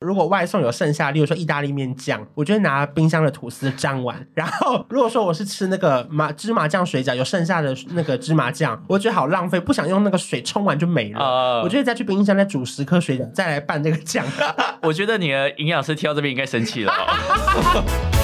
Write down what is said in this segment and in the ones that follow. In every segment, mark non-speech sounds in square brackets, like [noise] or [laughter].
如果外送有剩下，例如说意大利面酱，我就会拿冰箱的吐司沾完。然后 [laughs] 如果说我是吃那个麻芝麻酱水饺，有剩下的那个芝麻酱，我觉得好浪费，不想用那个水冲完就没了。啊我就会再去冰箱再煮十颗水饺，再来拌这个酱。[laughs] 我觉得你的营养师听到这边应该生气了、哦。[laughs]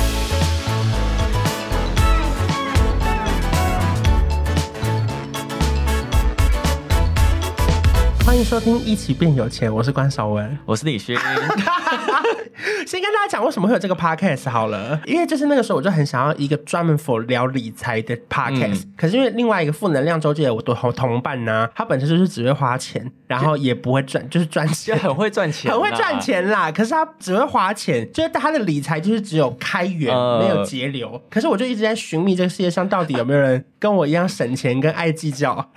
欢迎收听《一起变有钱》，我是关少文。[laughs] 我是李勋，[laughs] 先跟大家讲为什么会有这个 podcast 好了，因为就是那个时候我就很想要一个专门 for 聊理财的 podcast，、可是因为另外一个负能量周记的我的同同伴呢、他本身就是只会花钱，然后也不会赚，[laughs] 就是赚就钱。很会赚钱，很会赚。钱啦，可是他只会花钱，就是他的理财就是只有开源，呃没有节流。可是我就一直在寻觅这个世界上到底有没有人跟我一样省钱跟爱计较。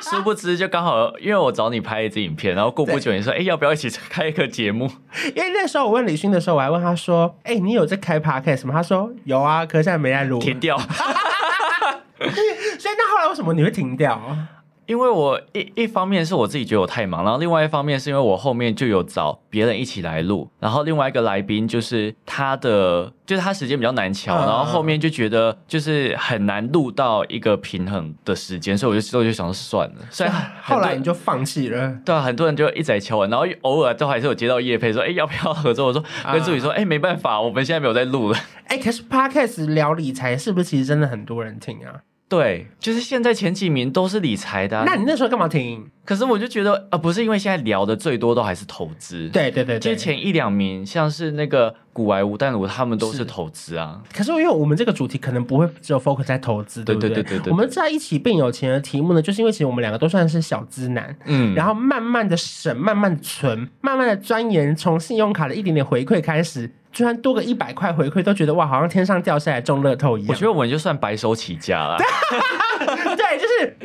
[laughs] 殊不知，就刚好因为我找你拍一支影片，然后过不久你说，哎、要不要一起开一个节目？[laughs] 因为那时候我问李勋的时候，我还问他说：“哎、你有在开 podcast 吗？”他说：“有啊，可是现在没在录。”停掉。[laughs] 所以那后来为什么你会停掉？因为我一一方面是我自己觉得我太忙，然后另外一方面是因为我后面就有找别人一起来录，然后另外一个来宾就是他的，就是他时间比较难瞧，嗯然后后面就觉得就是很难录到一个平衡的时间，所以我就之后就想说算了。所以后来你就放弃了。对啊，很多人就一直在敲我，然后偶尔都还是有接到叶配说，哎，要不要合作？我说啊跟助理说，哎，没办法，我们现在没有在录了。哎、可是 podcast 聊理财是不是其实真的很多人听啊？对，就是现在前几名都是理财的啊、那你那时候干嘛停？可是我就觉得，呃，不是因为现在聊的最多都还是投资，，对对对对，就是前一两名，像是那个古癌、吴淡如，他们都是是。投资啊。可是因为我们这个主题可能不会只有 focus 在投资，对不对？对对对对。我们在一起变有钱的题目呢，就是因为其实我们两个都算是小资男，嗯，然后慢慢的省，慢慢的存，慢慢的钻研，从信用卡的一点点回馈开始，就算多个一百块回馈，都觉得哇，好像天上掉下来中乐透一样。我觉得我们就算白手起家了。[laughs]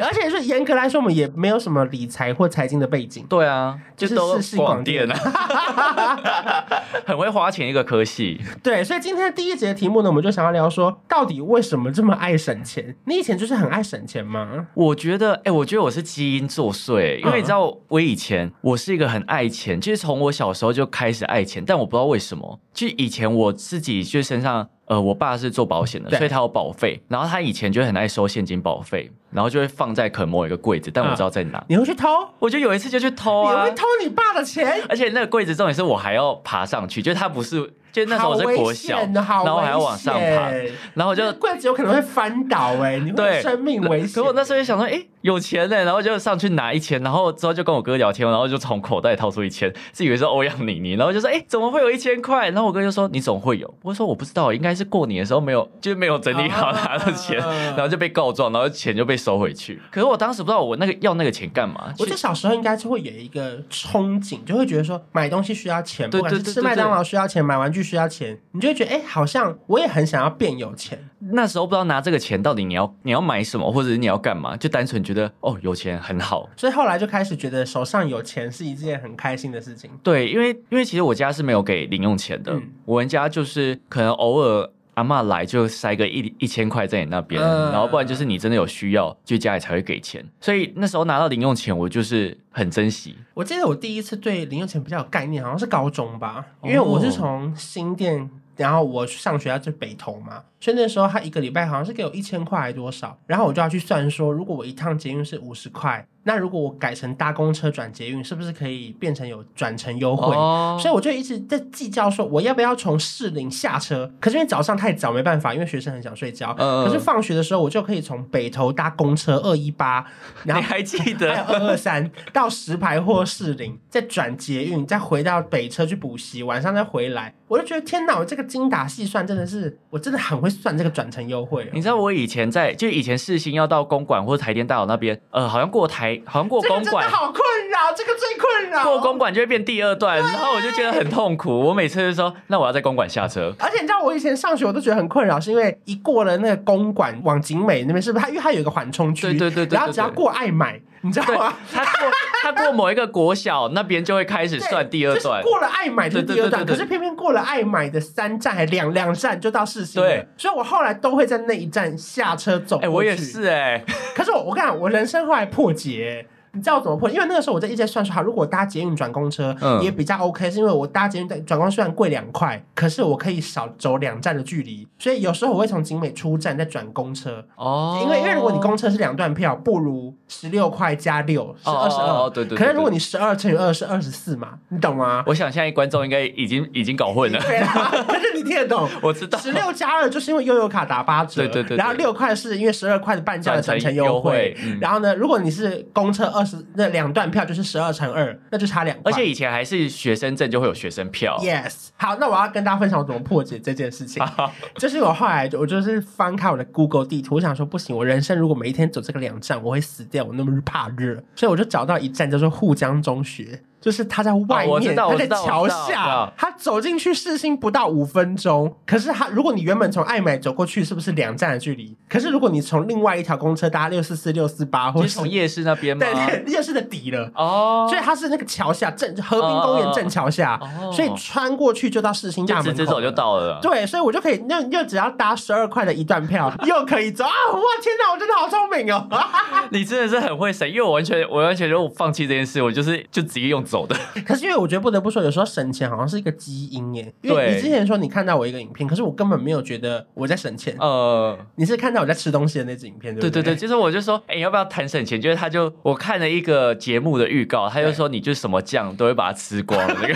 而且是严格来说，我们也没有什么理财或财经的背景。对啊，就就是都世事广电电啊，[laughs] 很会花钱一个科系。对，所以今天的第一节的题目呢，我们就想要聊说，到底为什么这么爱省钱？你以前就是很爱省钱吗？我觉得，哎、我觉得我是基因作祟，因为你知道，我以前我是一个很爱钱，就是从我小时候就开始爱钱，但我不知道为什么，就以前我自己就身上，呃，我爸是做保险的，所以他有保费，然后他以前就很爱收现金保费，然后就会放在可能某一个柜子，但我知道在哪，你会去偷？我就有一次就去偷啊你会，偷你爸的钱？而且那个柜子重点是我还要爬上去，就是它不是，就那时候我在国小，然后我还要往上爬然后我就那个柜子有可能会翻倒哎、你生命危险。可我那时候就想说，哎、有钱呢，然后就上去拿一千，然后之后就跟我哥聊天，然后就从口袋掏出一千，是以为是欧阳妮妮，然后就说，哎、怎么会有一千块？然后我哥就说，你总会有。我说我不知道，应该是过年的时候没有，就是没有整理好拿的钱，啊 [laughs] 然后就被告状，然后钱就被收回去。可是我当时不知道我那个要那个钱干嘛，我觉得小时候应该是会有一个憧憬，就会觉得说买东西需要钱，不管是吃麦当劳需要钱，买玩具需要钱，你就会觉得哎、好像我也很想要变有钱。那时候不知道拿这个钱到底你要你要买什么，或者是你要干嘛，就单纯觉得哦有钱很好。所以后来就开始觉得手上有钱是一件很开心的事情。对，因为因为其实我家是没有给零用钱的，嗯我们家就是可能偶尔阿妈来就塞个一一千块在你那边，嗯然后不然就是你真的有需要，就家里才会给钱。所以那时候拿到零用钱，我就是很珍惜。我记得我第一次对零用钱比较有概念，好像是高中吧，因为我是从新店。然后我上学要去北投嘛，所以那时候他一个礼拜好像是给我一千块还多少，然后我就要去算说，如果我一趟捷运是五十块，那如果我改成搭公车转捷运，是不是可以变成有转乘优惠？哦所以我就一直在计较说，我要不要从士林下车？可是因为早上太早没办法，因为学生很想睡觉。嗯可是放学的时候，我就可以从北头搭公车二一八，然后你还记得？二二三到石牌或士林，再转捷运，再回到北车去补习，晚上再回来。我就觉得天哪，我这个精打细算真的是，我真的很会算这个转乘优惠、哦。你知道我以前在，就以前世新要到公馆或者台电大楼那边，呃，好像过台，好像过公馆，好困扰，这个最困扰。过公馆就会变第二段，然后我就觉得很痛苦。我每次就说，那我要在公馆下车。而且你知道，我以前上学我都觉得很困扰，是因为一过了那个公馆往景美那边，是不是它因为它有一个缓冲区？对对对对对然后只要过爱买，你知道对吗？[laughs] 他过他过某一个国小那边就会开始算第二段。就是，过了爱买的第二段，可是偏偏过了爱买的三站还两两站就到市心所以我后来都会在那一站下车走过哎、去。我也，是哎、可是我我跟你讲，我人生后来破解，你知道我怎么破？因为那个时候我在一直在算说，好，如果搭捷运转公车、嗯也比较 OK，是因为我搭捷运转公车虽然贵两块，可是我可以少走两站的距离，所以有时候我会从景美出站再转公车。哦，因为因为如果你公车是两段票，不如十六块加六是哦二十二，哦哦对对对可是如果你十二乘以二是二十四嘛，你懂吗？我想现在观众应该已经已经搞混了，对啊，可是你听得懂。[laughs] 我知道。十六加二就是因为悠游卡打八折，对对对对然后六块是因为十二块的半价的转乘优惠，嗯然后呢，如果你是公车二十那两段票就是十二乘二，那就差两块。而且以前还是学生证就会有学生票，Yes，好，那我要跟大家分享我怎么破解这件事情。[laughs] 就是我后来我就是翻开我的 Google 地图，我想说不行，我人生如果每一天走这个两站，我会死掉，我那么怕热，所以我就找到一站叫做沪江中学。就是他在外面，他在桥下，他走进去世新不到五分钟。可是他，如果你原本从爱买走过去，是不是两站的距离？可是如果你从另外一条公车搭六四四、六四八，或是从夜市那边吗？[laughs] 对对夜市的底了，哦，所以它是那个桥下正和平公园正桥下，哦所以穿过去就到世新大门口直直走就。到了。对，所以我就可以，那又只要搭十二块的一段票，[laughs] 又可以走啊！哇，天哪，我真的好聪明哦！[laughs] 你真的是很会省，因为我完全我完全就放弃这件事，我就是就直接用走的。[laughs] 可是因为我觉得不得不说，有时候省钱好像是一个基因耶。因为对你之前说你看到我一个影片，可是我根本没有觉得我在省钱。呃，你是看到我在吃东西的那支影片，对对对就是我就说，哎、要不要谈省钱？就是他就我看了一个节目的预告，他就说你就什么酱都会把它吃光 [laughs] 个，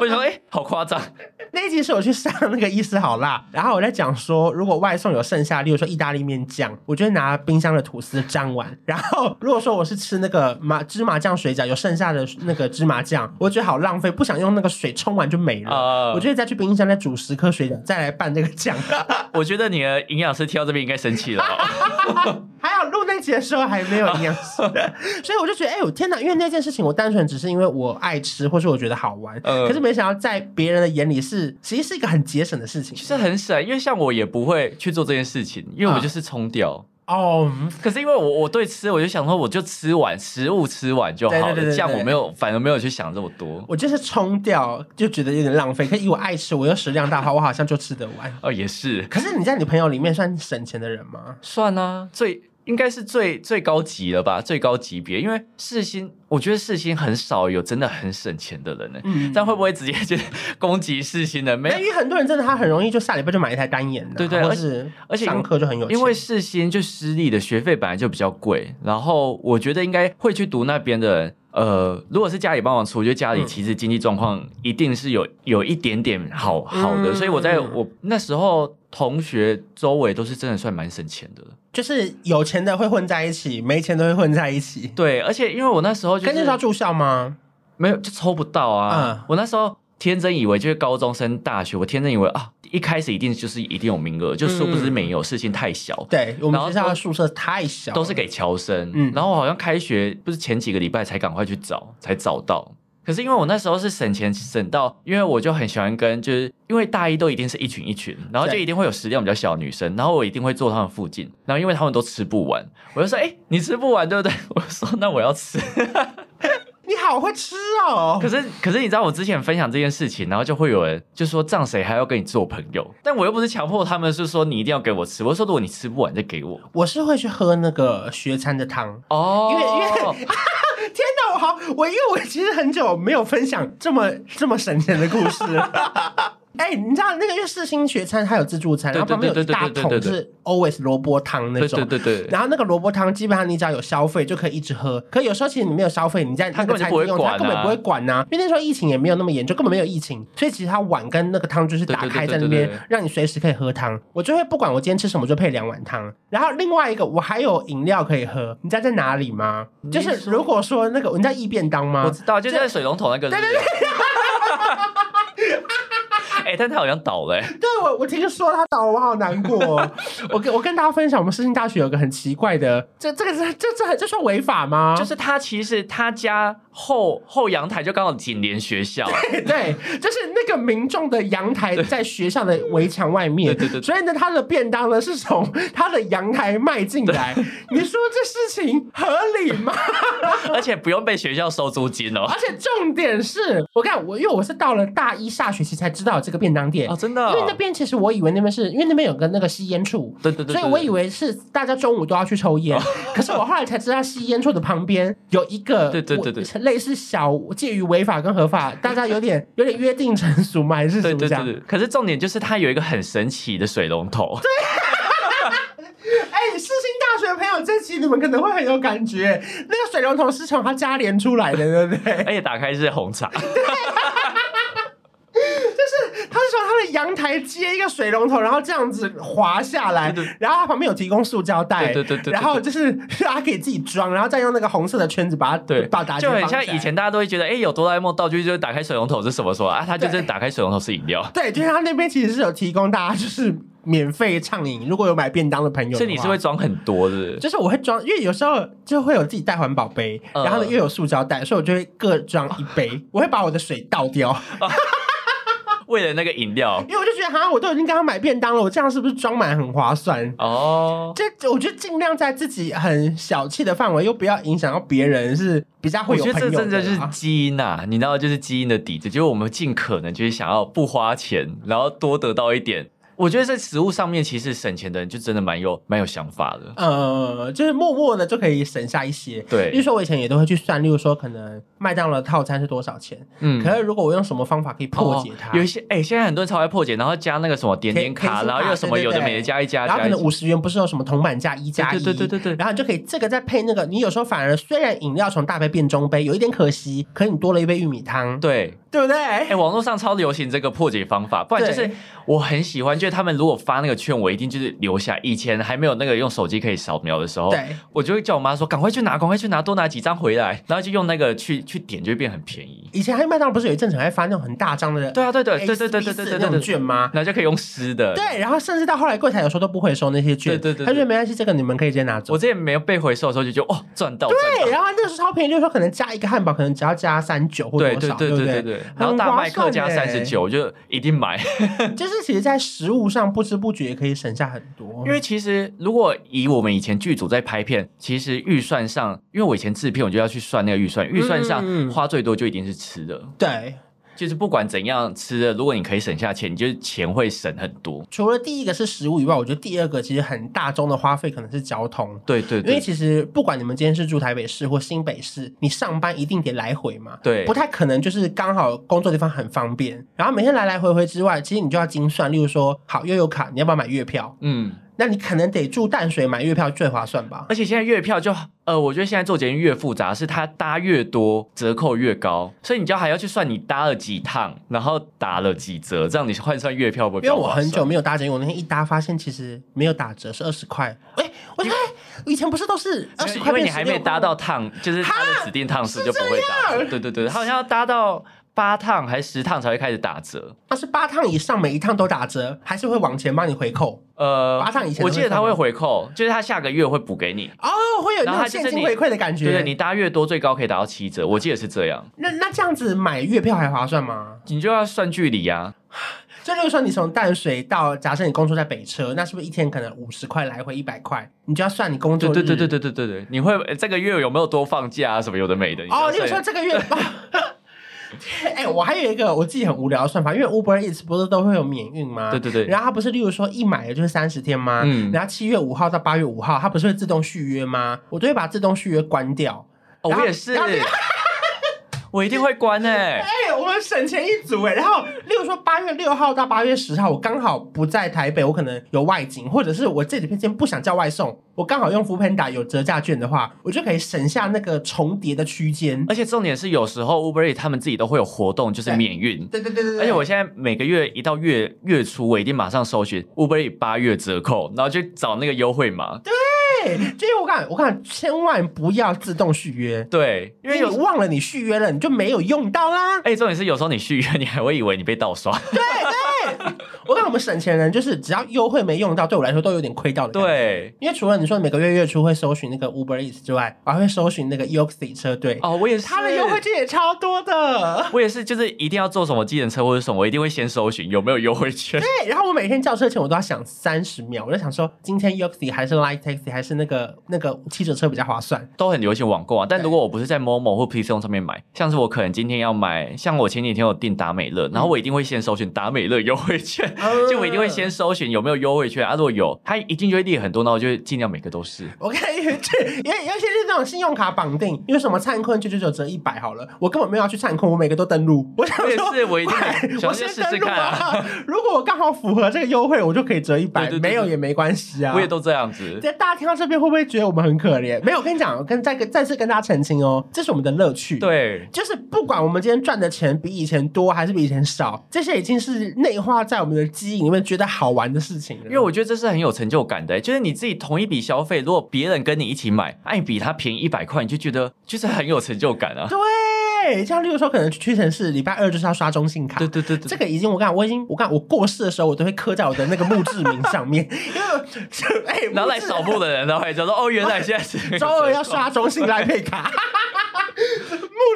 我就说，哎、好夸张。那一集是我去上那个医师好辣，然后我在讲说，如果外送有剩下，例如说意大利面酱，我就会拿冰箱的吐司沾完。然后如果说我是吃那个麻芝麻酱水饺，有剩下的那个芝麻酱，我觉得好浪费，不想用那个水冲完就没了。呃我就会再去冰箱再煮十颗水饺，再来拌这个酱。[laughs] 我觉得你的营养师听到这边应该生气了、哦。[laughs] 还好录那集的时候还没有营养师，[laughs] 所以我就觉得，哎、呦天哪！因为那件事情，我单纯只是因为我爱吃，或是我觉得好玩，呃可是没想到在别人的眼里是，其实是一个很节省的事情。其实很省，因为像我也不会去做这件事情，因为我啊就是冲掉。哦，嗯可是因为我我对吃，我就想说，我就吃完食物吃完就好了，对对对对对这样我没有反而没有去想这么多。我就是冲掉，就觉得有点浪费。可以我爱吃，我又食量大的话，我好像就吃得完。哦，也是，可是你在你朋友里面算省钱的人吗？算啊，最应该是最最高级了吧，最高级别。因为世新，我觉得世新很少有真的很省钱的人呢。嗯这样会不会直接就攻击世新的？没有因，为很多人真的他很容易就下礼拜就买一台单眼的，对对而且上课就很有钱，因为世新就私立的学费本来就比较贵，然后我觉得应该会去读那边的人。呃，如果是家里帮忙出，我觉得家里嗯其实经济状况一定是有有一点点好好的，嗯所以我在我那时候同学周围都是真的算蛮省钱的。就是有钱的会混在一起，没钱的会混在一起。对，而且因为我那时候就是跟那时候住校吗？没有就抽不到啊。嗯我那时候天真以为就是高中升大学，我天真以为啊，一开始一定就是一定有名额，就殊不知没有，事情太小。对我们然后学校的宿舍太小，都是给侨生，嗯然后我好像开学不是前几个礼拜才赶快去找，才找到。可是因为我那时候是省钱省到，因为我就很喜欢跟，就是因为大一都一定是一群一群，然后就一定会有食量比较小的女生，然后我一定会坐她们附近，然后因为她们都吃不完，我就说，哎、你吃不完对不对？我说那我要吃。[laughs] 你好会吃哦可。是可是你知道我之前分享这件事情，然后就会有人就说这样谁还要跟你做朋友？但我又不是强迫他们，是说你一定要给我吃。我说如果你吃不完再给我。我是会去喝那个学餐的汤，哦因为因为 [laughs] 天哪，我好，我因为我其实很久没有分享这么这么省钱的故事了。哎、你知道那个因为世新学餐它有自助餐，对然后旁边有一大桶对对对对是 always 萝卜汤那种。对对对，然后那个萝卜汤基本上你只要有消费就可以一直喝，可有时候其实你没有消费，你在那个餐厅用，他根本不会管呐、因为那时候疫情也没有那么严重，根本没有疫情，所以其实它碗跟那个汤就是打开在那边让你随时可以喝汤。我就会不管我今天吃什么，就配两碗汤。然后另外一个我还有饮料可以喝，你知道在哪里吗？就是如果说那个你知道易便当吗？我知道，就在水龙头那个。对对对。哎、但他好像倒了、欸，对我，我听说他倒了，我好难过哦、我跟我跟大家分享，我们世新大学有个很奇怪的，这这个是这这这算违法吗？就是他其实他家后后阳台就刚好紧连学校，[laughs] 对，就是那个民众的阳台在学校的围墙外面，对对对所以呢，他的便当呢是从他的阳台卖进来。[laughs] 你说这事情合理吗？[laughs] 而且不用被学校收租金哦。而。且重点是我看我，因为我是到了大一下学期才知道这个便当店。哦，真的哦、因为那边其实我以为那边是因为那边有个那个吸烟处，对对对对所以我以为是大家中午都要去抽烟。可是我后来才知道，吸烟处的旁边有一个对对对对。我类似小介于违法跟合法，大家有点有点约定成熟嘛，还是怎么这样？对对对对，可是重点就是它有一个很神奇的水龙头，[laughs] 对哎，世新大学的朋友，这期你们可能会很有感觉。那个水龙头是从他家连出来的，对不对？[laughs] 而且打开是红茶，[laughs] 的阳台接一个水龙头，然后这样子滑下来，对对。然后他旁边有提供塑胶袋，对对对然后就是让他可以自己装，然后再用那个红色的圈子把它对，把它打就很像以前大家都会觉得，哎、有哆啦 A 梦道具就是打开水龙头是什么？说啊？他就是打开水龙头是饮料，对，就是他那边其实是有提供大家就是免费畅饮，如果有买便当的朋友的，所以你是会装很多的。就是我会装，因为有时候就会有自己带环保杯，嗯。然后呢又有塑胶袋，所以我就会各装一杯，[laughs] 我会把我的水倒掉，[laughs] [laughs] 为了那个饮料因为我就觉得好像我都已经跟他买便当了，我这样是不是装满很划算？哦，这我觉得尽量在自己很小气的范围，又不要影响到别人，是比较会有我觉得这真的是基因呐、你知道，就是基因的底子，就是我们尽可能就是想要不花钱，然后多得到一点。我觉得在食物上面，其实省钱的人就真的蛮有蛮有想法的。呃，就是默默的就可以省下一些。对例如说，我以前也都会去算，例如说，可能麦当劳套餐是多少钱，嗯，可是如果我用什么方法可以破解它，哦有一些哎、现在很多人超爱破解，然后加那个什么点点卡，然后又什么有的没的加一加然后可能五十元不是有什么铜板价一加一，对对对对对然后你就可以这个再配那个，你有时候反而虽然饮料从大杯变中杯有一点可惜，可是你多了一杯玉米汤，对，对不对？哎、网络上超流行这个破解方法，不然就是我很喜欢，就是他们如果发那个券，我一定就是留下。以前还没有那个用手机可以扫描的时候，对我就会叫我妈说赶快去拿，赶快去拿，多拿几张回来，然后就用那个去 [laughs] 去点，就会变很便宜。以前还有麦当劳不是有一阵子还发那种很大张的对啊，对对对对对对对对那种券吗？然后就可以用湿的。对，然后甚至到后来柜台有时候都不会收那些券，对对对对他说没关系，这个你们可以直接拿走我。之前没有被回收的时候就觉得哦赚到赚对，然后那个时候超便宜，就是说可能加一个汉堡，可能只要加三九或对多少，对对不对对对，然后大麦克加三十，九，我就一定买。[laughs] 就是其实，在食物上不知不觉也可以省下很多。因为其实如果以我们以前剧组在拍片，其实预算上，因为我以前制片，我就要去算那个预算，预算上花最多就一定是吃的。对，就是不管怎样吃的，如果你可以省下钱，你就是钱会省很多。除了第一个是食物以外，我觉得第二个其实很大宗的花费可能是交通。对对对，因为其实不管你们今天是住台北市或新北市，你上班一定得来回嘛，对不太可能就是刚好工作地方很方便，然后每天来来回回之外，其实你就要精算，例如说，好悠游卡，你要不要买月票？嗯，那你可能得住淡水买月票最划算吧？而且现在月票就呃，我觉得现在做捷运越复杂，是它搭越多折扣越高，所以你就还要去算你搭了几趟，然后打了几折，这样你换算月票会不因为？我很久没有搭捷运，我那天一搭发现其实没有打折，是二十块。哎，我觉得以前不是都是二十块，因为你还没搭到趟，就是它的指定趟数就不会打折。对对对，它好像要搭到八趟还是十趟才会开始打折。那是八趟以上，每一趟都打折，还是会往前帮你回扣？呃，八趟以前我记得他会回扣，就是他下个月会补给你。哦，会有然那种现金回馈的感觉。对对，你搭越多，最高可以达到七折，我记得是这样。那那这样子买月票还划算吗？你就要算距离啊，[sighs] 就例如说，你从淡水到，假设你工作在北车，那是不是一天可能五十块来回一百块？你就要算你工作日。对对对对对对对对，你会呃这个月有没有多放假啊？什么有的没的？哦，例如说算这个月。[laughs] 哎、我还有一个我自己很无聊的算法，因为 Uber Eats 不是都会有免运吗？对对对然后它不是，例如说一买的就是三十天吗？嗯然后七月五号到八月五号，它不是会自动续约吗？我都会把自动续约关掉。哦，我也是，[laughs] 我一定会关 [laughs] 哎、哎、省钱一族哎。然后，例如说八月六号到八月十号，我刚好不在台北，我可能有外景，或者是我这几天不想叫外送，我刚好用 f o o Panda 有折价券的话，我就可以省下那个重叠的区间。而且重点是有时候 Uber 他们自己都会有活动，就是免运。对对对对对，而且我现在每个月一到月月初，我一定马上搜寻 Uber Eats 八月折扣，然后就找那个优惠码。对，就因为我看我看，千万不要自动续约，对，因为你忘了你续约了，你就没有用到啦。哎，重点是有时候你续约，你还会以为你被盗刷。对对，我看看我们省钱人，就是只要优惠没用到，对我来说都有点亏掉的。，对，因为除了你说每个月月初会搜寻那个 Uber Eats 之外，我还会搜寻那个 Yoxi 车队，哦，我也是，它的优惠。券也超多的。我也是，就是一定要坐什么计程车或者什么，我一定会先搜寻有没有优惠券。对，然后我每天叫车前我都要想三十秒，我就想说今天 Yoxi 还是 Light Taxi 还是那个那个汽车车比较划算。都很流行网购啊，但如果我不是在 Momo 或 p c 上面买，像是我可能今天要买，像我前几天有订达美乐，然后我一定会先搜寻达美乐优惠券，嗯 [laughs] 就我一定会先搜寻有没有优惠券啊，如果有，他一定就会列很多，那我就会尽量每个都是。我看因为这，因为尤其是那种信用卡绑定，因为什么灿坤九九九折一百好了，我根本没有要去灿坤，我每个都登录。我想也说，是，我一定 [laughs] 我先登录就试试看啊啊，！如果我刚好符合这个优惠，我就可以折一百，没有也没关系啊。我也都这样子。对，大家听到这边会不会觉得我们很可怜？没有，我跟你讲，我跟再跟再次跟大家澄清哦，这是我们的乐趣。。对，就是不管我们今天赚的钱比以前多还是比以前少，这些已经是内化在我们的基因里面，觉得好玩的事情。因为我觉得这是很有成就感的，就是你自己同一笔消费，如果别人跟你一起买，哎、你比他便宜一百块，你就觉得就是很有成就感啊。对，像例如说，可能屈臣氏礼拜二就是要刷中信卡，对对对对这个已经我看我已经我看我过世的时候，我都会刻在我的那个墓志铭上面，[laughs] 因为哎，然后来扫墓的人，然后还知道说，哦，原来现在是 [laughs] 周二要刷中信来配卡，墓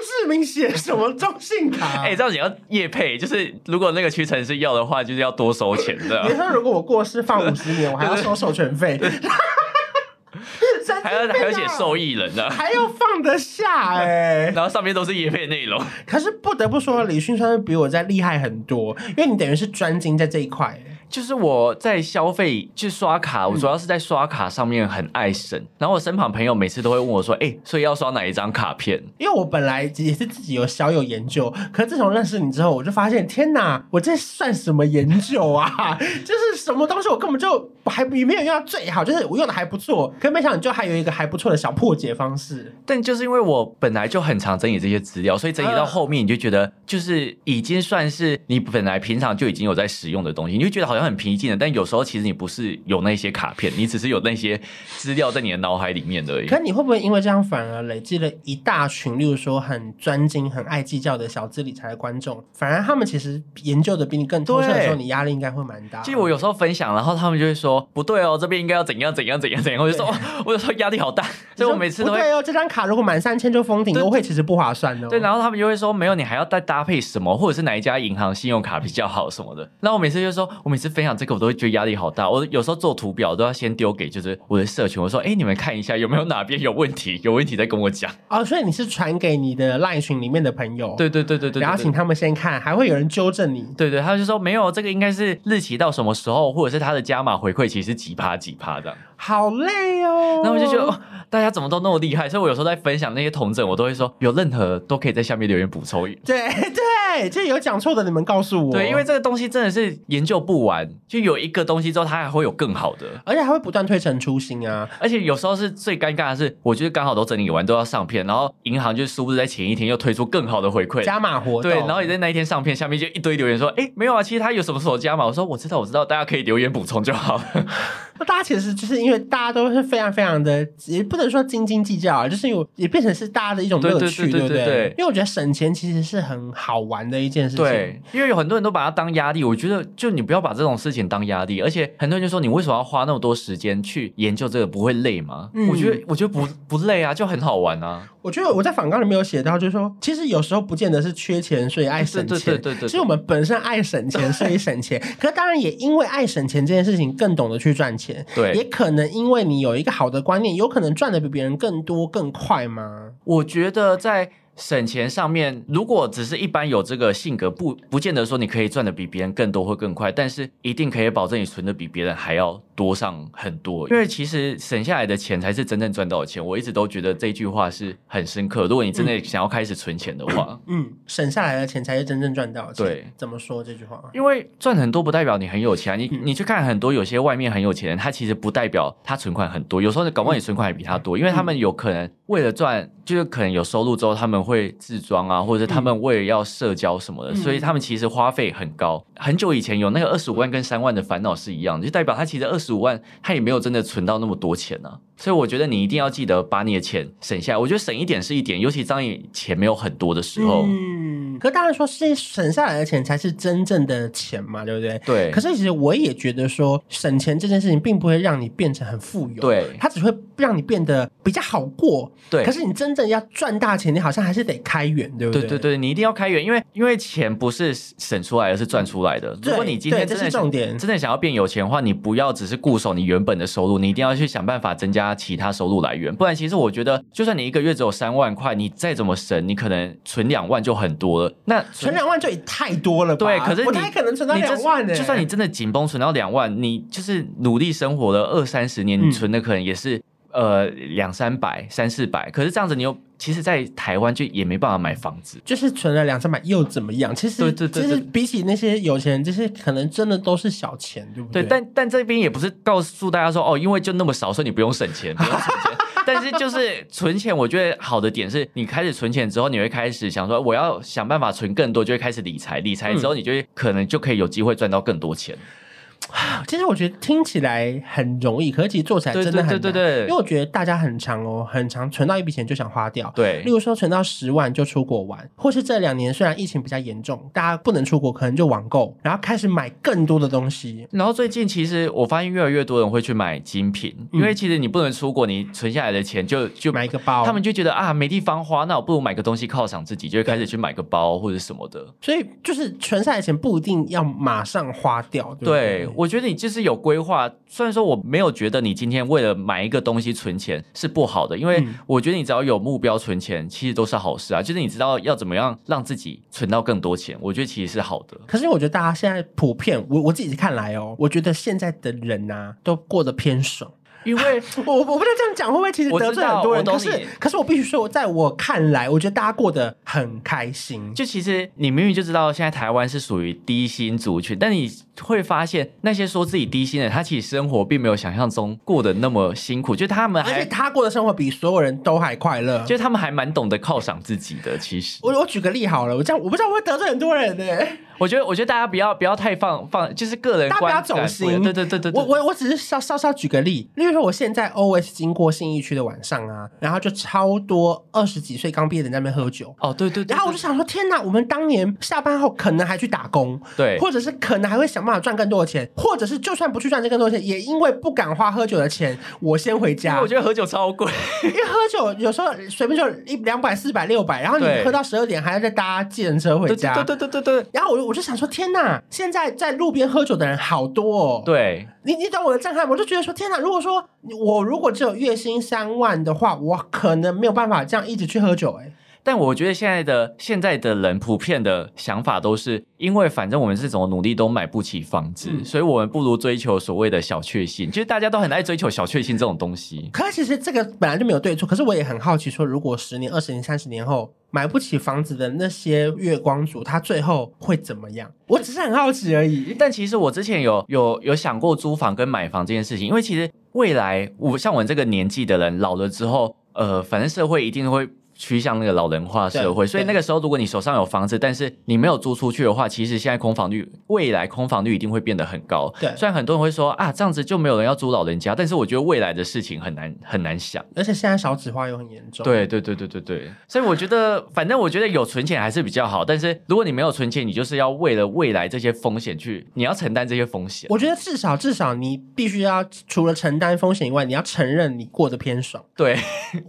志铭写什么中信卡？哎、这样你要夜配，就是如果那个屈臣氏要的话，就是要多收钱的 [laughs] 你的，说如果我过世放五十年，我还要收授权费，[laughs] 还要还要写受益人的，还要放得下哎、[laughs] 然后上面都是叶配内容。可是不得不说，李迅算是比我在厉害很多，因为你等于是专精在这一块、欸。就是我在消费，去刷卡，我主要是在刷卡上面很爱省。然后我身旁朋友每次都会问我说：“哎、所以要刷哪一张卡片因为我本来也是自己有小有研究，可是自从认识你之后，我就发现，天哪，我这算什么研究啊？[laughs] 就是什么东西我根本就还比没有用到最好，就是我用的还不错，可没想到你就还有一个还不错的小破解方式。？”但就是因为我本来就很常整理这些资料，所以整理到后面你就觉得，就是已经算是你本来平常就已经有在使用的东西，你就觉得好像很平静的。但有时候其实你不是有那些卡片，你只是有那些资料在你的脑海里面而已。可你会不会因为这样反而累积了一大群，例如说很专精、很爱计较的小资理财的观众，反而他们其实研究的比你更透彻的时候，你压力应该会蛮大。其实我有时候分享，然后他们就会说不对哦，这边应该要怎样怎样怎样怎样，我就说，哦我有时候压力好大，[laughs] 所以我每次都会不对哦，这张卡如果满三千就封顶，优惠其实不划算哦。对，然后他们就会说没有，你还要再搭配什么，或者是哪一家银行信用卡比较好什么的。那我每次就说，我每次分享这个，我都会觉得压力好大。我有时候做图表都要先丢给就是我的社群，我说，哎，你们看一下有没有哪边有问题，有问题再跟我讲。哦，所以你是传给你的赖群里面的朋友，对对对对对对然后请他们先看，还会有人纠正你。对对，他就说没有，这个应该是日期到什么时候，或者是他的加码回馈其实几趴几趴这样。好累哦。然后我就觉得、哦、大家怎么都那么厉害，所以我有时候在分享那些同整，我都会说有任何都可以在下面留言补充。对对，这有讲错的，你们告诉我。对，因为这个东西真的是研究不完，就有一个东西之后，它还会有更好的。而且还会不断推陈出新啊。而且有时候是最尴尬的是，我就是刚好都整理完都要上片，然后银行就殊不知在前一天又推出更好的回馈。加码活动，对，然后也在那一天上片，下面就一堆留言说，哎，没有啊，其实他有什么时候加码？我说我知道，我知道，大家可以留言补充就好了。[laughs] 那大家其实就是因为大家都是非常非常的，也不能说斤斤计较啊，就是有也变成是大家的一种乐趣，对不对对因为我觉得省钱其实是很好玩的一件事情。对，因为有很多人都把它当压力，我觉得就你不要把这种事情当压力，而且很多人就说你为什么要花那么多时间去研究这个，不会累吗？嗯我觉得我觉得不不累啊，就很好玩啊。我觉得我在访纲里面有写到，就是说，其实有时候不见得是缺钱所以爱省钱，对对对对对对其实我们本身爱省钱所以省钱，[laughs] 可是当然也因为爱省钱这件事情更懂得去赚钱，对也可能因为你有一个好的观念，有可能赚的比别人更多更快吗？我觉得在省钱上面，如果只是一般有这个性格，不不见得说你可以赚的比别人更多或更快，但是一定可以保证你存的比别人还要多上很多。因为其实省下来的钱才是真正赚到的钱，我一直都觉得这句话是很深刻。如果你真的想要开始存钱的话，嗯，省下来的钱才是真正赚到的钱。对，怎么说这句话？因为赚很多不代表你很有钱啊，你你去看很多有些外面很有钱人，他其实不代表他存款很多，有时候搞不好你存款还比他多，因为他们有可能为了赚，就是可能有收入之后他们会自装啊，或者他们为了要社交什么的，所以他们其实花费很高。很久以前有那个二十五万跟三万的烦恼是一样的，就代表他其实二十十五万他也没有真的存到那么多钱呢。所以我觉得你一定要记得把你的钱省下来，我觉得省一点是一点，尤其当你钱没有很多的时候。嗯，可当然说是省下来的钱才是真正的钱嘛，对不对？对，可是其实我也觉得说，省钱这件事情并不会让你变成很富有，对它只会让你变得比较好过。对可是你真正要赚大钱，你好像还是得开源，对不对对对对，你一定要开源，因为因为钱不是省出来，而是赚出来的。对如果你今天真的是重点真的想要变有钱的话，你不要只是固守你原本的收入，你一定要去想办法增加其他收入来源。不然，其实我觉得，就算你一个月只有三万块，你再怎么省，你可能存两万就很多了。那存两万就也太多了吧？对，可是不你太可能存到两万呢、就算你真的紧绷存到两万，你就是努力生活了二三十年，嗯你存的可能也是、呃两三百、三四百。可是这样子，你又其实，在台湾就也没办法买房子。就是存了两三百又怎么样？其实对对对对其实比起那些有钱人，这些可能真的都是小钱，对不对，对？但但这边也不是告诉大家说哦，因为就那么少，所以你不用省钱，不用省钱。但是就是存钱，我觉得好的点是你开始存钱之后，你会开始想说我要想办法存更多，就会开始理财。理财之后，你就会可能就可以有机会赚到更多钱。[sighs] 其实我觉得听起来很容易，可是其实做起来真的很难。对对对对对因为我觉得大家很长哦，很长，存到一笔钱就想花掉。对例如说存到十万就出国玩，或是这两年虽然疫情比较严重，大家不能出国，可能就网购，然后开始买更多的东西。然后最近其实我发现越来越多人会去买精品，因为其实你不能出国，你存下来的钱就就买一个包他们就觉得啊没地方花，那我不如买个东西犒赏自己，就会开始去买个包或者什么的。所以就是存下来的钱不一定要马上花掉，对对对，我觉得你就是有规划。虽然说我没有觉得你今天为了买一个东西存钱是不好的，因为嗯我觉得你只要有目标存钱，其实都是好事啊。就是你知道要怎么样让自己存到更多钱，我觉得其实是好的。可是我觉得大家现在普遍，我我自己看来哦，我觉得现在的人呐、都过得偏爽。因为 [laughs] 我我不知道这样讲会不会其实得罪很多人，可是可是我必须说，在我看来，我觉得大家过得很开心。就其实你明明就知道现在台湾是属于低薪族群，但你会发现那些说自己低薪的，他其实生活并没有想象中过得那么辛苦，就他们而且他过的生活比所有人都还快乐。就他们还蛮懂得犒赏自己的。其实，我我举个例好了，我这样我不知道会得罪很多人呢、我觉得我觉得大家不要不要太放放，就是个人大家不要走心。对对对对对，我我我只是稍稍稍举个例，例如说我现在 always 经过信义区的晚上啊，然后就超多二十几岁刚毕业的人在那边喝酒。哦对对对，然后我就想说，天哪！我们当年下班后可能还去打工，对或者是可能还会想办法赚更多的钱，或者是就算不去赚这更多的钱，也因为不敢花喝酒的钱，我先回因为家。我觉得喝酒超贵。[laughs] 因为喝酒有时候随便就一两百、四百、六百，然后你喝到十二点还要再搭计程车回对家。对对对对对然后我就我就想说，天哪！现在在路边喝酒的人好多哦。，对，你你懂我的震撼？我就觉得说，天哪！如果说我如果只有月薪三万的话，我可能没有办法这样一直去喝酒、哎，但我觉得现在的现在的人普遍的想法都是，因为反正我们是怎么努力都买不起房子，嗯所以我们不如追求所谓的小确幸。其实大家都很爱追求小确幸这种东西。可是其实这个本来就没有对错，可是我也很好奇，说如果十年、二十年、三十年后买不起房子的那些月光族，他最后会怎么样？我只是很好奇而已。但其实我之前有有有想过租房跟买房这件事情，因为其实未来我像我这个年纪的人老了之后，呃，反正社会一定会。趋向那个老人化社会，所以那个时候，如果你手上有房子，但是你没有租出去的话，其实现在空房率，未来空房率一定会变得很高。对虽然很多人会说啊，这样子就没有人要租老人家，但是我觉得未来的事情很难很难想。而且现在少子化又很严重。对对对对对对，所以我觉得，反正我觉得有存钱还是比较好。但是如果你没有存钱，你就是要为了未来这些风险去，你要承担这些风险。我觉得至少至少你必须要除了承担风险以外，你要承认你过得偏爽。对，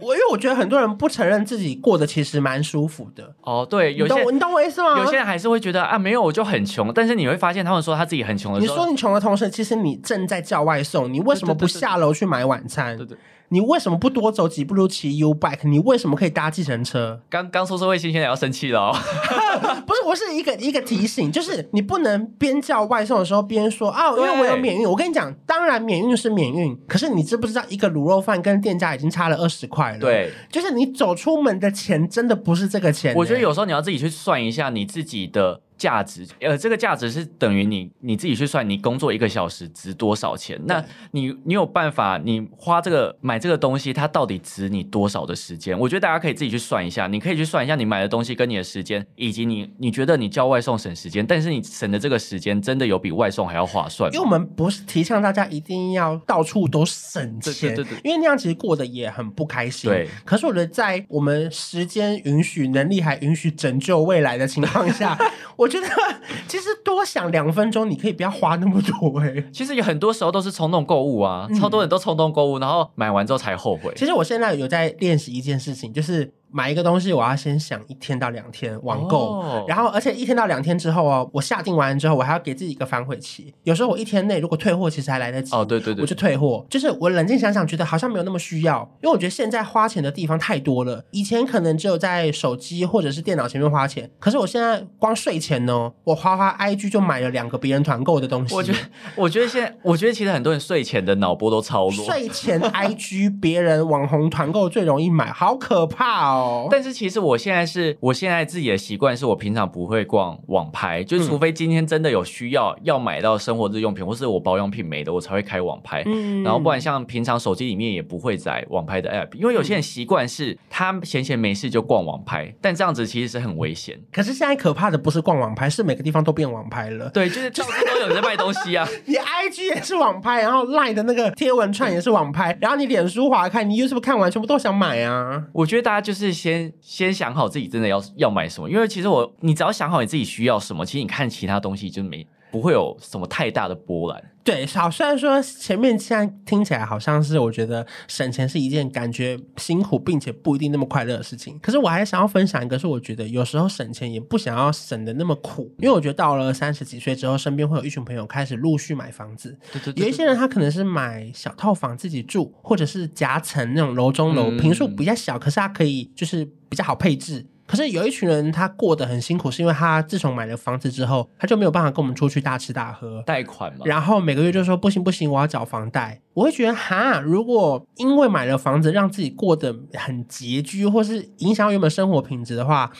我因为我觉得很多人不承认自己过得其实蛮舒服的。哦，对，有些你懂我意思吗？有些人还是会觉得啊，没有我就很穷，但是你会发现他们说他自己很穷的时候，你说你穷的同时，其实你正在叫外送，你为什么不下楼去买晚餐？对对，你为什么不多走几步路骑 U bike？你为什么可以搭计程车？[laughs] 刚刚说社会新鲜人要生气了哦。[laughs] 不是，我是一个一个提醒，就是你不能边叫外送的时候边说啊，因为我有免运。我跟你讲，当然免运是免运，可是你知不知道一个卤肉饭跟店家已经差了二十块了？，对，就是你走出门的钱真的不是这个钱、我觉得欸有时候你要自己去算一下你自己的价值，呃，这个价值是等于你你自己去算，你工作一个小时值多少钱？那你你有办法，你花这个买这个东西，它到底值你多少的时间？我觉得大家可以自己去算一下，你可以去算一下你买的东西跟你的时间，以及你你觉得你叫外送省时间，但是你省的这个时间真的有比外送还要划算？因为我们不是提倡大家一定要到处都省钱，对对对对因为那样其实过得也很不开心。对，可是我觉得在我们时间允许、能力还允许拯救未来的情况下，我 [laughs] 觉得 [laughs] 其实多想两分钟，你可以不要花那么多哎、其实有很多时候都是冲动购物啊，嗯超多人都冲动购物，然后买完之后才后悔。其实我现在有在练习一件事情，就是买一个东西，我要先想一天到两天网购，哦然后而且一天到两天之后哦，我下定完之后，我还要给自己一个反悔期。有时候我一天内如果退货，其实还来得及哦，对对对我就退货。就是我冷静想想，觉得好像没有那么需要，因为我觉得现在花钱的地方太多了。以前可能只有在手机或者是电脑前面花钱，可是我现在光睡前呢，我花花 IG 就买了两个别人团购的东西。我觉得，我觉得现在，我觉得其实很多人睡前的脑波都超弱。睡前 IG 别人网红团购最容易买，好可怕哦！但是其实我现在是，我现在自己的习惯是我平常不会逛网拍，嗯就是除非今天真的有需要要买到生活日用品，或是我保养品没的，我才会开网拍。嗯然后不然像平常手机里面也不会载网拍的 app，因为有些人习惯是他闲闲没事就逛网拍，但这样子其实是很危险。可是现在可怕的不是逛网拍，是每个地方都变网拍了。对，就是到处都有人在卖东西啊。[laughs] 你 IG 也是网拍，然后 Line 的那个贴文串也是网拍，然后你脸书划开，你 YouTube 看完全部都想买啊。我觉得大家就是是先先想好自己真的要要买什么，因为其实我你只要想好你自己需要什么，其实你看其他东西就没不会有什么太大的波澜。对，好，虽然说前面现在听起来好像是我觉得省钱是一件感觉辛苦并且不一定那么快乐的事情，可是我还想要分享一个，是我觉得有时候省钱也不想要省的那么苦，因为我觉得到了三十几岁之后，身边会有一群朋友开始陆续买房子，对对对有一些人他可能是买小套房自己住，或者是夹层那种楼中楼，嗯平数比较小，可是他可以就是比较好配置。可是有一群人他过得很辛苦，是因为他自从买了房子之后，他就没有办法跟我们出去大吃大喝。贷款嘛，然后每个月就说不行不行，我要找房贷。我会觉得哈，如果因为买了房子让自己过得很拮据，或是影响原本生活品质的话，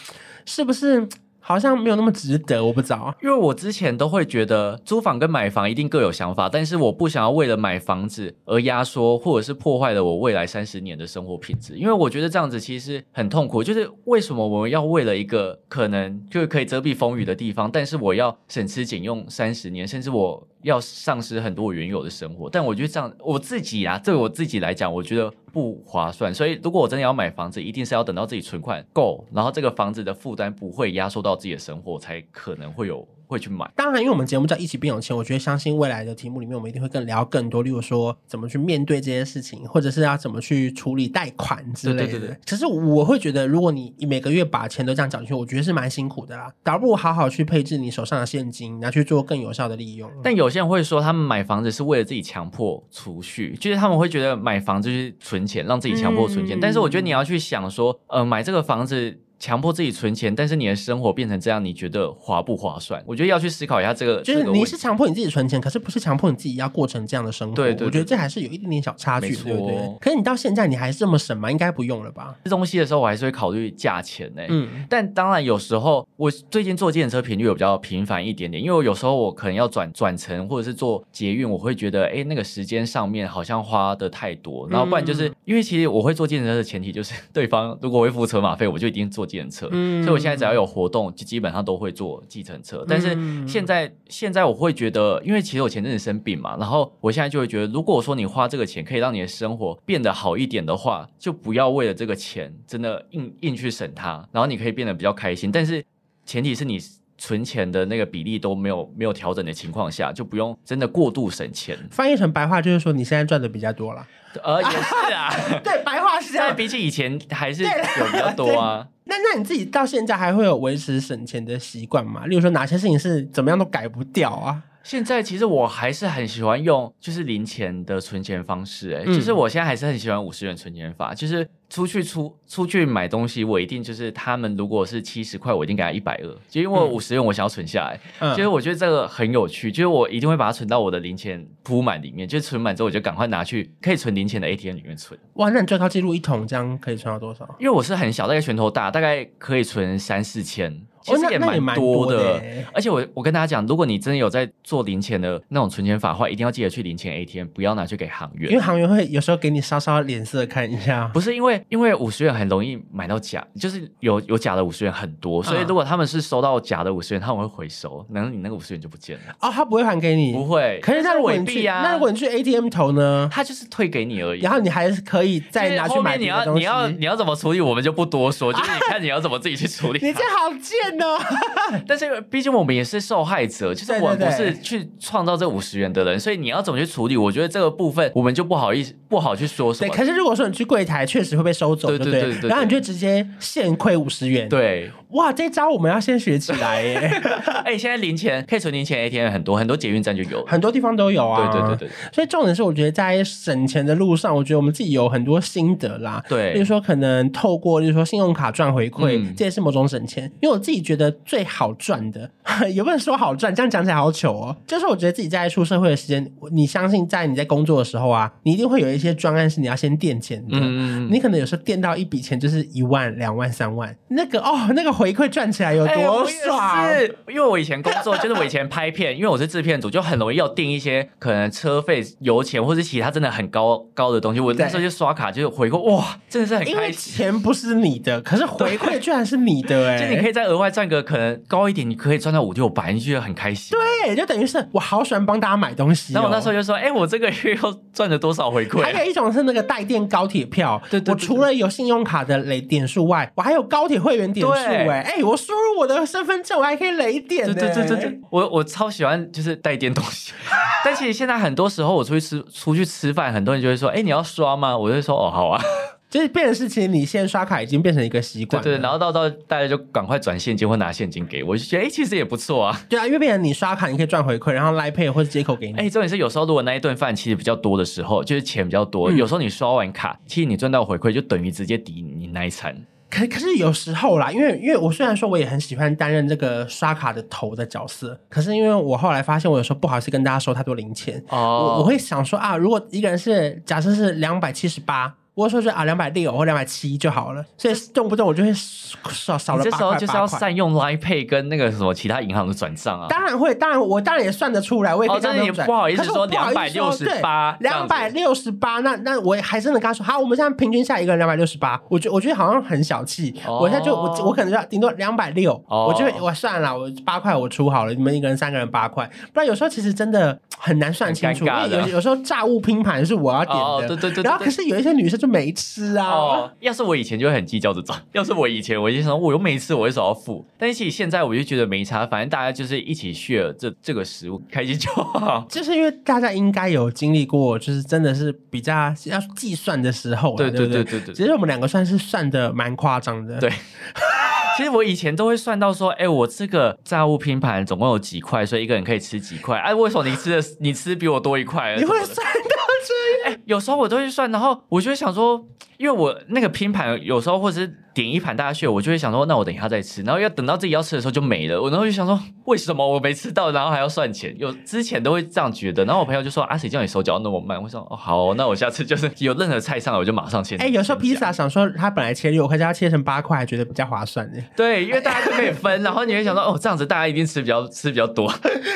是不是好像没有那么值得？我不知道。因为我之前都会觉得租房跟买房一定各有想法，但是我不想要为了买房子而压缩或者是破坏了我未来三十年的生活品质，因为我觉得这样子其实很痛苦。就是为什么我们要为了一个可能就是可以遮蔽风雨的地方，但是我要省吃俭用三十年，甚至我要丧失很多我原有的生活？但我觉得这样我自己啊，对我自己来讲，我觉得不划算。所以如果我真的要买房子，一定是要等到自己存款够，然后这个房子的负担不会压缩到自己的生活，才可能会有会去买。当然，因为我们节目叫一起变有钱，我觉得相信未来的题目里面，我们一定会更聊更多，例如说怎么去面对这些事情，或者是要怎么去处理贷款之类的。对对对对其实我会觉得，如果你每个月把钱都这样缴进去，我觉得是蛮辛苦的啦。倒不如好好去配置你手上的现金，拿去做更有效的利用。但有些人会说，他们买房子是为了自己强迫储蓄，就是他们会觉得买房子就是存钱，让自己强迫存钱。嗯但是我觉得你要去想说，呃，买这个房子强迫自己存钱，但是你的生活变成这样，你觉得划不划算？我觉得要去思考一下这个。就是你是强迫你自己存钱，可是不是强迫你自己要过成这样的生活。对对对我觉得这还是有一点点小差距，对不对？可是你到现在你还是这么省吗？应该不用了吧？吃东西的时候，我还是会考虑价钱呢、嗯，但当然，有时候我最近坐计程车频率有比较频繁一点点，因为我有时候我可能要转转乘或者是坐捷运，我会觉得哎，那个时间上面好像花的太多，然后不然就是、因为其实我会坐计程车的前提就是对方如果会付车马费，我就一定坐计程车，嗯所以我现在只要有活动，就基本上都会坐计程车。但是嗯现在现在我会觉得，因为其实我前阵子生病嘛，然后我现在就会觉得，如果说你花这个钱可以让你的生活变得好一点的话，就不要为了这个钱真的硬硬去省它，然后你可以变得比较开心。但是前提是你存钱的那个比例都没有没有调整的情况下，就不用真的过度省钱。翻译成白话就是说你现在赚的比较多了。呃，也是啊，[laughs] 对，白话是这样。现在比起以前还是有比较多啊。那那你自己到现在还会有维持省钱的习惯吗？例如说哪些事情是怎么样都改不掉啊？现在其实我还是很喜欢用就是零钱的存钱方式、欸，哎、嗯就是我现在还是很喜欢五十元存钱法，就是出去出出去买东西，我一定就是他们如果是七十块，我一定给他一百二，就因为五十元我想要存下来，嗯就是我觉得这个很有趣，就是我一定会把它存到我的零钱铺满里面，就存满之后我就赶快拿去可以存零钱的 ATM 里面存。哇，那你最高纪录一桶这样可以存到多少？因为我是很小，大概拳头大，大概可以存三四千。其实也蛮多多的欸而且我我跟大家讲，如果你真的有在做零钱的那种存钱法的话，一定要记得去零钱 ATM，不要拿去给行员因为。行员会有时候给你稍稍脸色看一下。不是因为，因为五十元很容易买到假，就是有有假的五十元很多，所以嗯如果他们是收到假的五十元，他们会回收，然后你那个五十元就不见了。哦，他不会还给你，不会，可是那如果你去，伪币啊，那如果你去 ATM 投呢？他就是退给你而已。然后你还是可以再拿去买你要买别的东西。你要你要怎么处理，我们就不多说，就是你看你要怎么自己去处理。[laughs] 你这好贱哦！[laughs] 但是毕竟我们也是受害者，就是我们不是去创造这五十元的人，所以你要怎么去处理？我觉得这个部分我们就不好意思不好去说什对，么。可是如果说你去柜台，确实会被收走，对对不对然后你就直接现亏五十元。，对，哇，这招我们要先学起来耶！[laughs] 哎，现在零钱可以存零钱 ATM 很多，很多捷运站就有。很多地方都有啊。对对对对所以重点是，我觉得在省钱的路上，我觉得我们自己有很多心得啦。对例如说，可能透过，例如说信用卡赚回馈，嗯这也是某种省钱。因为我自己觉得最好赚的，也不能说好赚，这样讲起来好糗哦。就是我觉得自己在出社会的时间，你相信在你在工作的时候啊，你一定会有一些专案是你要先垫钱的。嗯，你可能有时候垫到一笔钱就是一万、两万、三万，那个哦，那个回馈赚起来有多爽！是，因为我以前工作就是我以前拍片，因为我是制片组，就很容易要订一些可能车费、油钱或者其他真的很高高的东西。我那时候就刷卡，就是回馈，哇，真的是很因为。钱不是你的，可是回馈居然是你的哎、[laughs] 就你可以再额外赚个可能高一点，你可以赚到五六百，你就觉得很开心。对。对，就等于是我好喜欢帮大家买东西、哦。然后我那时候就说，哎、我这个月又赚了多少回馈？还有一种是那个带电高铁票，对对对我除了有信用卡的累点数外，我还有高铁会员点数对哎、哎、我输入我的身份证，我还可以累点、对。对对对对，我我超喜欢就是带电东西，[laughs] 但其实现在很多时候我出去吃出去吃饭，很多人就会说，哎、你要刷吗？我就会说，哦，好啊，就是变成是其实你现在刷卡已经变成一个习惯了，对对，然后到到大家就赶快转现金或拿现金给我，我就觉得，哎、其实也不错啊。对啊，因为变成你刷卡你可以赚回馈，然后来 pay 或者接口给你。哎、重点是有时候如果那一顿饭其实比较多的时候，就是钱比较多，嗯有时候你刷完卡，其实你赚到回馈就等于直接抵你那一餐。可可是有时候啦，因为因为我虽然说我也很喜欢担任这个刷卡的头的角色，可是因为我后来发现我有时候不好意思跟大家收太多零钱，哦我我会想说啊，如果一个人是假设是两百七十八。我说是啊，两百六或两百七就好了，所以动不动我就会少少了八块时候就是要。善用 Line Pay 跟那个什么其他银行的转账啊。当然会，当然我当然也算得出来，我也可以哦真的你这样转不好意思说可是我不好意思说对268这样两百六十八，那那我还真的跟他说，好，我们现在平均下一个人两百六十八，我觉我觉得好像很小气，哦。我现在就我我可能要顶多两百六，哦我就会我算了，我八块我出好了，你们一个人三个人八块，不然有时候其实真的很难算清楚，因为有有时候炸物拼盘是我要点的，哦对对对对然后可是有一些女生就没吃啊。哦，要是我以前就会很计较这种，[laughs] 要是我以前我就想我又没吃，我为什么要付？但是其实现在我就觉得没差，反正大家就是一起 share 这这个食物，开心就好。就是因为大家应该有经历过，就是真的是比较要计算的时候啊，对对不对对对。对只是我们两个算是算的蛮夸张的，对 [laughs] 其实我以前都会算到说，哎、我这个炸物拼盘总共有几块，所以一个人可以吃几块。哎、为什么你吃的你吃比我多一块？你会算到这样。哎、有时候我都会算，然后我就会想说，因为我那个拼盘有时候或者是点一盘大家去，我就会想说，那我等一下再吃，然后要等到自己要吃的时候就没了，我然后就想说，为什么我没吃到，然后还要算钱？有之前都会这样觉得，然后我朋友就说，啊，谁叫你手脚那么慢？我说，哦，好哦那我下次就是有任何菜上来我就马上切。哎、有时候披萨想说它本来切六块，叫它切成八块，还觉得比较划算呢。[laughs] 对，因为大家都可以分，然后你会想说，哦，这样子大家一定吃比较 [laughs] 吃比较多。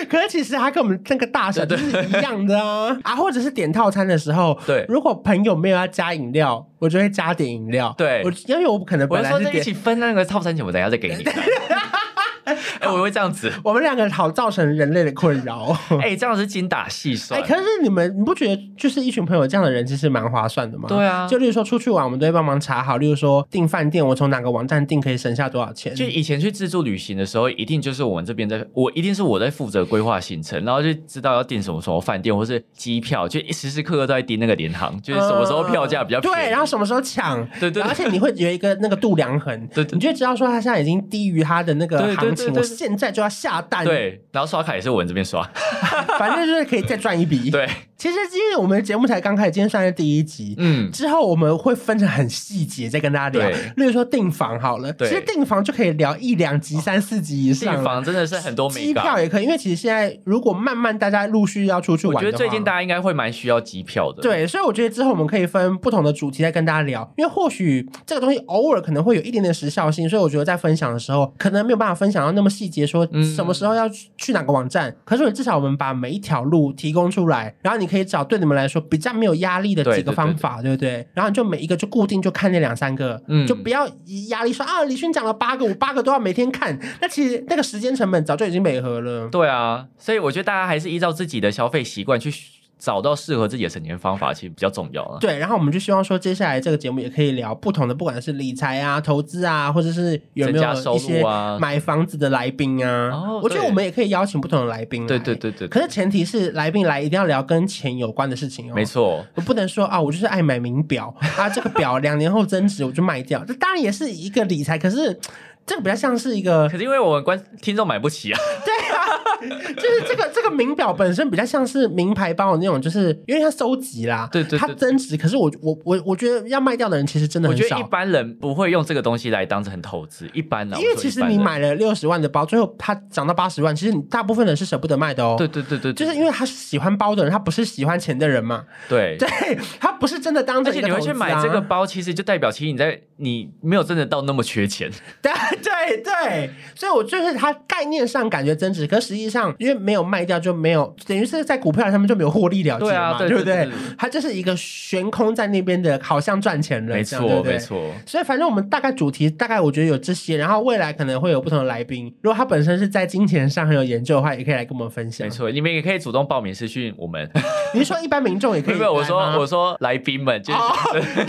可是其实它跟我们那个大小 [laughs] 都是一样的啊啊！或者是点套餐的时候，对如果朋友没有要加饮料，我就会加点饮料。对我因为我可能本来是点起分那个套餐钱，我等一下再给你。[laughs] [laughs] 哎、我会这样子。[laughs] 我们两个好造成人类的困扰。[laughs] 哎、这样是精打细算哎、算。可是你们你不觉得就是一群朋友这样的人其实蛮划算的吗？对啊就例如说出去玩，我们都会帮忙查好，例如说订饭店，我从哪个网站订可以省下多少钱？就以前去自助旅行的时候，一定就是我们这边在，我一定是我在负责规划行程，然后就知道要订什么什么饭店或是机票，就时时刻刻都在盯那个联航，就是什么时候票价比较便宜。对，然后什么时候抢？对对对而且你会有一个那个度量衡，对对你就知道说他现在已经低于他的那个对对行我现在就要下单。，对，然后刷卡也是我们这边刷。[laughs] 反正就是可以再赚一笔。对，其实因为我们的节目才刚开始，今天算是第一集，嗯，之后我们会分成很细节再跟大家聊。例如说订房好了，其实订房就可以聊一两集、三四集以上。订房真的是很多美机票。也可以，因为其实现在如果慢慢大家陆续要出去玩我觉得最近大家应该会蛮需要机票的。，对，所以我觉得之后我们可以分不同的主题再跟大家聊，因为或许这个东西偶尔可能会有一点点时效性，所以我觉得在分享的时候可能没有办法分享到那么细节，说嗯什么时候要去去哪个网站。可是至少我们把每一条路提供出来，然后你可以找对你们来说比较没有压力的几个方法，对不对？然后你就每一个就固定就看那两三个，嗯就不要以压力说啊，李迅讲了八个，我八个都要每天看，那其实那个时间成本早就已经美合了。对啊，所以我觉得大家还是依照自己的消费习惯去找到适合自己的省钱方法，其实比较重要了。对，然后我们就希望说，接下来这个节目也可以聊不同的，不管是理财啊、投资啊，或者是有没有一些买房子的来宾啊。哦我觉得我们也可以邀请不同的来宾来。对对对对，可是前提是来宾来一定要聊跟钱有关的事情哦。没。错，我不能说啊，我就是爱买名表啊，这个表 [laughs] 两年后增值我就卖掉，这当然也是一个理财，可是这个比较像是一个可是因为我们观听众买不起啊，[laughs] [laughs] 就是这个这个名表本身比较像是名牌包的那种，就是因为它收集啦，对对对它增值。可是我我我我觉得要卖掉的人其实真的很少我觉得一。般人不会用这个东西来当成投资，一般呢，因为其实你买了六十万的包，最后它涨到八十万，其实你大部分人是舍不得卖的哦。对，对对对，就是因为他是喜欢包的人，他不是喜欢钱的人嘛。对。[laughs] 对他不是真的当而且你会去买这个，包，其实就代表其实你在你没有真的到那么缺钱，[laughs] 对对对，所以我就是它概念上感觉增值，可实际上因为没有卖掉就没有，等于是在股票上面就没有获利了结嘛，对啊对不对对对对？它就是一个悬空在那边的，好像赚钱了，没错没错。所以反正我们大概主题大概我觉得有这些，然后未来可能会有不同的来宾，如果他本身是在金钱上很有研究的话，也可以来跟我们分享。没，错，你们也可以主动报名私讯我们。[laughs] 你是说一般民众也可以 [laughs] 没有，我说我说来宾们，就是、哦，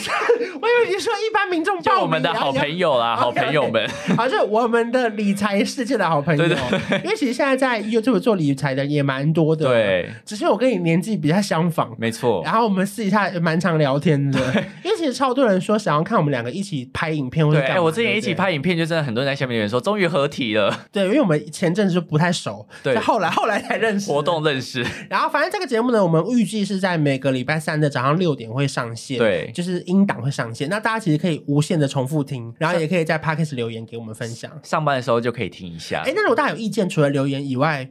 [laughs] 我以为你说一般民众报就我们的好朋友。啦，好朋友们。好，就是我们的理财世界的好朋友，对对因为其实现在在 YouTube 做理财的也蛮多的，，对，只是我跟你年纪比较相仿，没错。然后我们私底下也蛮常聊天的，因为其实超多人说想要看我们两个一起拍影片或者对，哎、我之前一起拍影片，就真的很多人在下面留言说，终于合体了，对，因为我们前阵子就不太熟，对就后来后来才认识活。动认识。然后反正这个节目呢，我们预计是在每个礼拜三的早上六点会上线，对就是音档会上线。那大家其实可以无限的重复听，然后也可以在 Podcast 留言给我们分享。上班的时候就可以听一下哎，。那如果大家有意见，除了留言以外，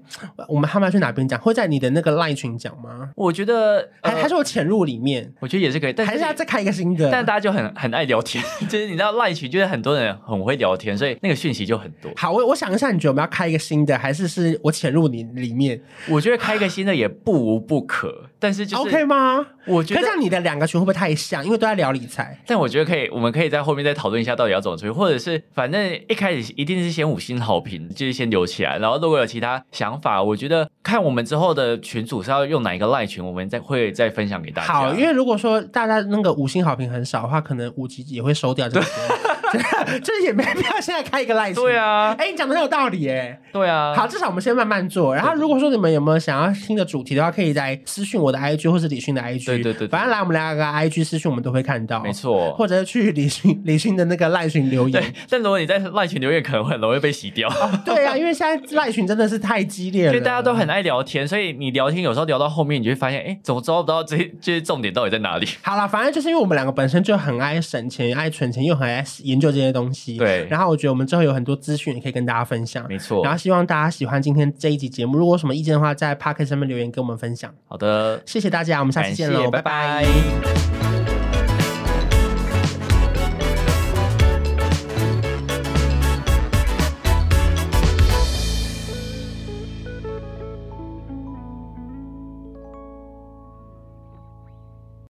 我们他们要去哪边讲？会在你的那个 Line 群讲吗？我觉得，还、呃还是我潜入里面？我觉得也是可以，但还是要再开一个新的？但大家就很很爱聊天，[laughs] 就是你知道 line 群，就是很多人很会聊天，所以那个讯息就很多。好，我我想一下，你觉得我们要开一个新的，还是是我潜入你里面我觉得开一个新的也不无不可，但是就是 OK 吗？我觉得可这样你的两个群会不会太像？因为都在聊理财。但我觉得可以，我们可以在后面再讨论一下到底要怎么处理，或者是反正一开始一定是先五星好评，就是先留起来，然后如果有其他想法，我觉得看我们之后的群主是要用哪一个赖群，我们再会再分享给大家。好，因为如果说大家那个五星好评很少的话，可能五级也会收掉这个节目，[laughs] 就是也没必要现在开一个 live。对，啊，哎，你讲的很有道理哎。对啊，好，至少我们先慢慢做。然后，如果说你们有没有想要听的主题的话，可以在私讯我的 IG 或是李迅的 IG。对对对对反正来我们两个 IG 私讯，我们都会看到。没。错。或者去李迅李迅的那个赖群留对言。，但如果你在赖群留言，可能会很容易被洗掉。对啊，因为现在赖群真的是太激烈了，因为大家都很爱聊天，所以你聊天有时候聊到后面，你就会发现，哎，怎么抓不到这些这些重点到底在哪里？好了，反正就是因为我们两个本身就很爱省钱、爱存钱，又很爱研究这些东西。对然后我觉得我们之后有很多资讯也可以跟大家分享。没错然。后希望大家喜欢今天这一集节目，如果有什么意见的话，在 p o c k e t 上面留言跟我们分享。好的，谢谢大家，我们下期见喽，拜拜